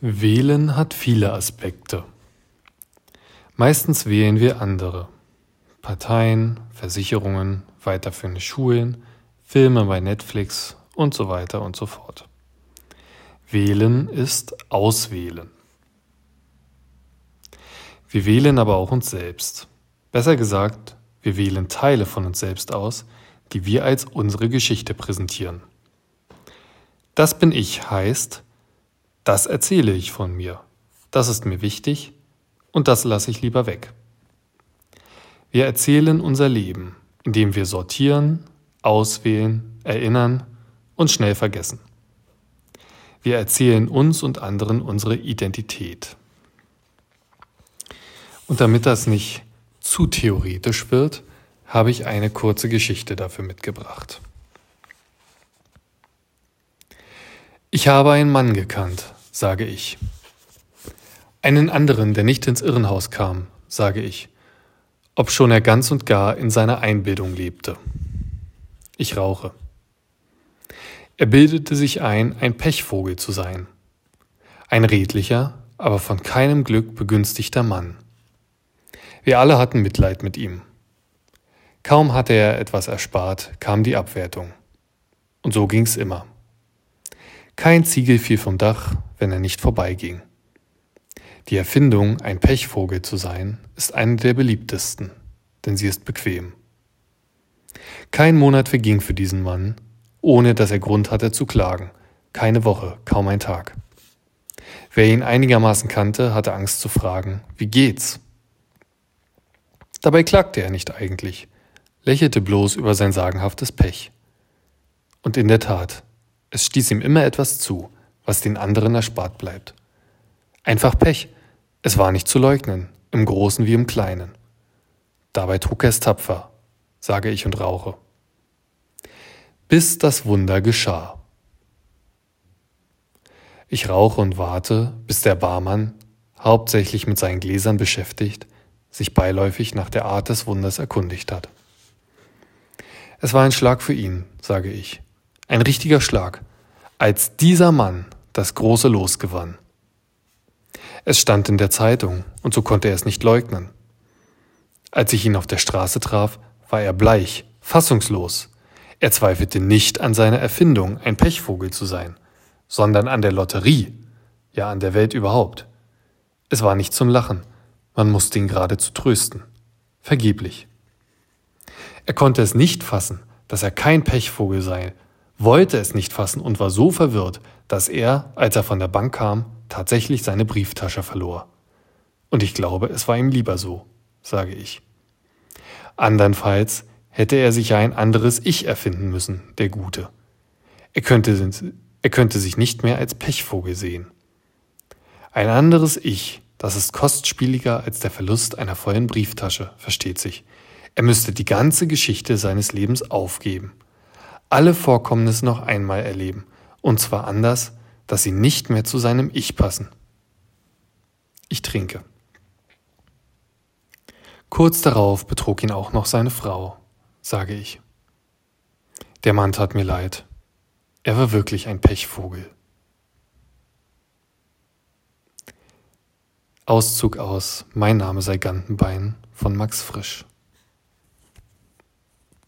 Wählen hat viele Aspekte. Meistens wählen wir andere. Parteien, Versicherungen, weiterführende Schulen, Filme bei Netflix und so weiter und so fort. Wählen ist Auswählen. Wir wählen aber auch uns selbst. Besser gesagt, wir wählen Teile von uns selbst aus, die wir als unsere Geschichte präsentieren. Das bin ich heißt, das erzähle ich von mir. Das ist mir wichtig und das lasse ich lieber weg. Wir erzählen unser Leben, indem wir sortieren, auswählen, erinnern und schnell vergessen. Wir erzählen uns und anderen unsere Identität. Und damit das nicht zu theoretisch wird, habe ich eine kurze Geschichte dafür mitgebracht. Ich habe einen Mann gekannt, sage ich. Einen anderen, der nicht ins Irrenhaus kam, sage ich, obschon er ganz und gar in seiner Einbildung lebte. Ich rauche. Er bildete sich ein, ein Pechvogel zu sein. Ein redlicher, aber von keinem Glück begünstigter Mann. Wir alle hatten Mitleid mit ihm. Kaum hatte er etwas erspart, kam die Abwertung. Und so ging's immer. Kein Ziegel fiel vom Dach, wenn er nicht vorbeiging. Die Erfindung, ein Pechvogel zu sein, ist eine der beliebtesten, denn sie ist bequem. Kein Monat verging für diesen Mann, ohne dass er Grund hatte zu klagen. Keine Woche, kaum ein Tag. Wer ihn einigermaßen kannte, hatte Angst zu fragen, wie geht's? Dabei klagte er nicht eigentlich, lächelte bloß über sein sagenhaftes Pech. Und in der Tat, es stieß ihm immer etwas zu, was den anderen erspart bleibt. Einfach Pech. Es war nicht zu leugnen, im Großen wie im Kleinen. Dabei trug er es tapfer, sage ich und rauche. Bis das Wunder geschah. Ich rauche und warte, bis der Barmann, hauptsächlich mit seinen Gläsern beschäftigt, sich beiläufig nach der Art des Wunders erkundigt hat. Es war ein Schlag für ihn, sage ich, ein richtiger Schlag, als dieser Mann das große Los gewann. Es stand in der Zeitung, und so konnte er es nicht leugnen. Als ich ihn auf der Straße traf, war er bleich, fassungslos. Er zweifelte nicht an seiner Erfindung, ein Pechvogel zu sein, sondern an der Lotterie, ja an der Welt überhaupt. Es war nicht zum Lachen, man musste ihn geradezu trösten. Vergeblich. Er konnte es nicht fassen, dass er kein Pechvogel sei, wollte es nicht fassen und war so verwirrt, dass er, als er von der Bank kam, tatsächlich seine Brieftasche verlor. Und ich glaube, es war ihm lieber so, sage ich. Andernfalls hätte er sich ja ein anderes Ich erfinden müssen, der Gute. Er könnte, er könnte sich nicht mehr als Pechvogel sehen. Ein anderes Ich, das ist kostspieliger als der Verlust einer vollen Brieftasche, versteht sich. Er müsste die ganze Geschichte seines Lebens aufgeben alle Vorkommnisse noch einmal erleben, und zwar anders, dass sie nicht mehr zu seinem Ich passen. Ich trinke. Kurz darauf betrog ihn auch noch seine Frau, sage ich. Der Mann tat mir leid. Er war wirklich ein Pechvogel. Auszug aus Mein Name sei Gantenbein von Max Frisch.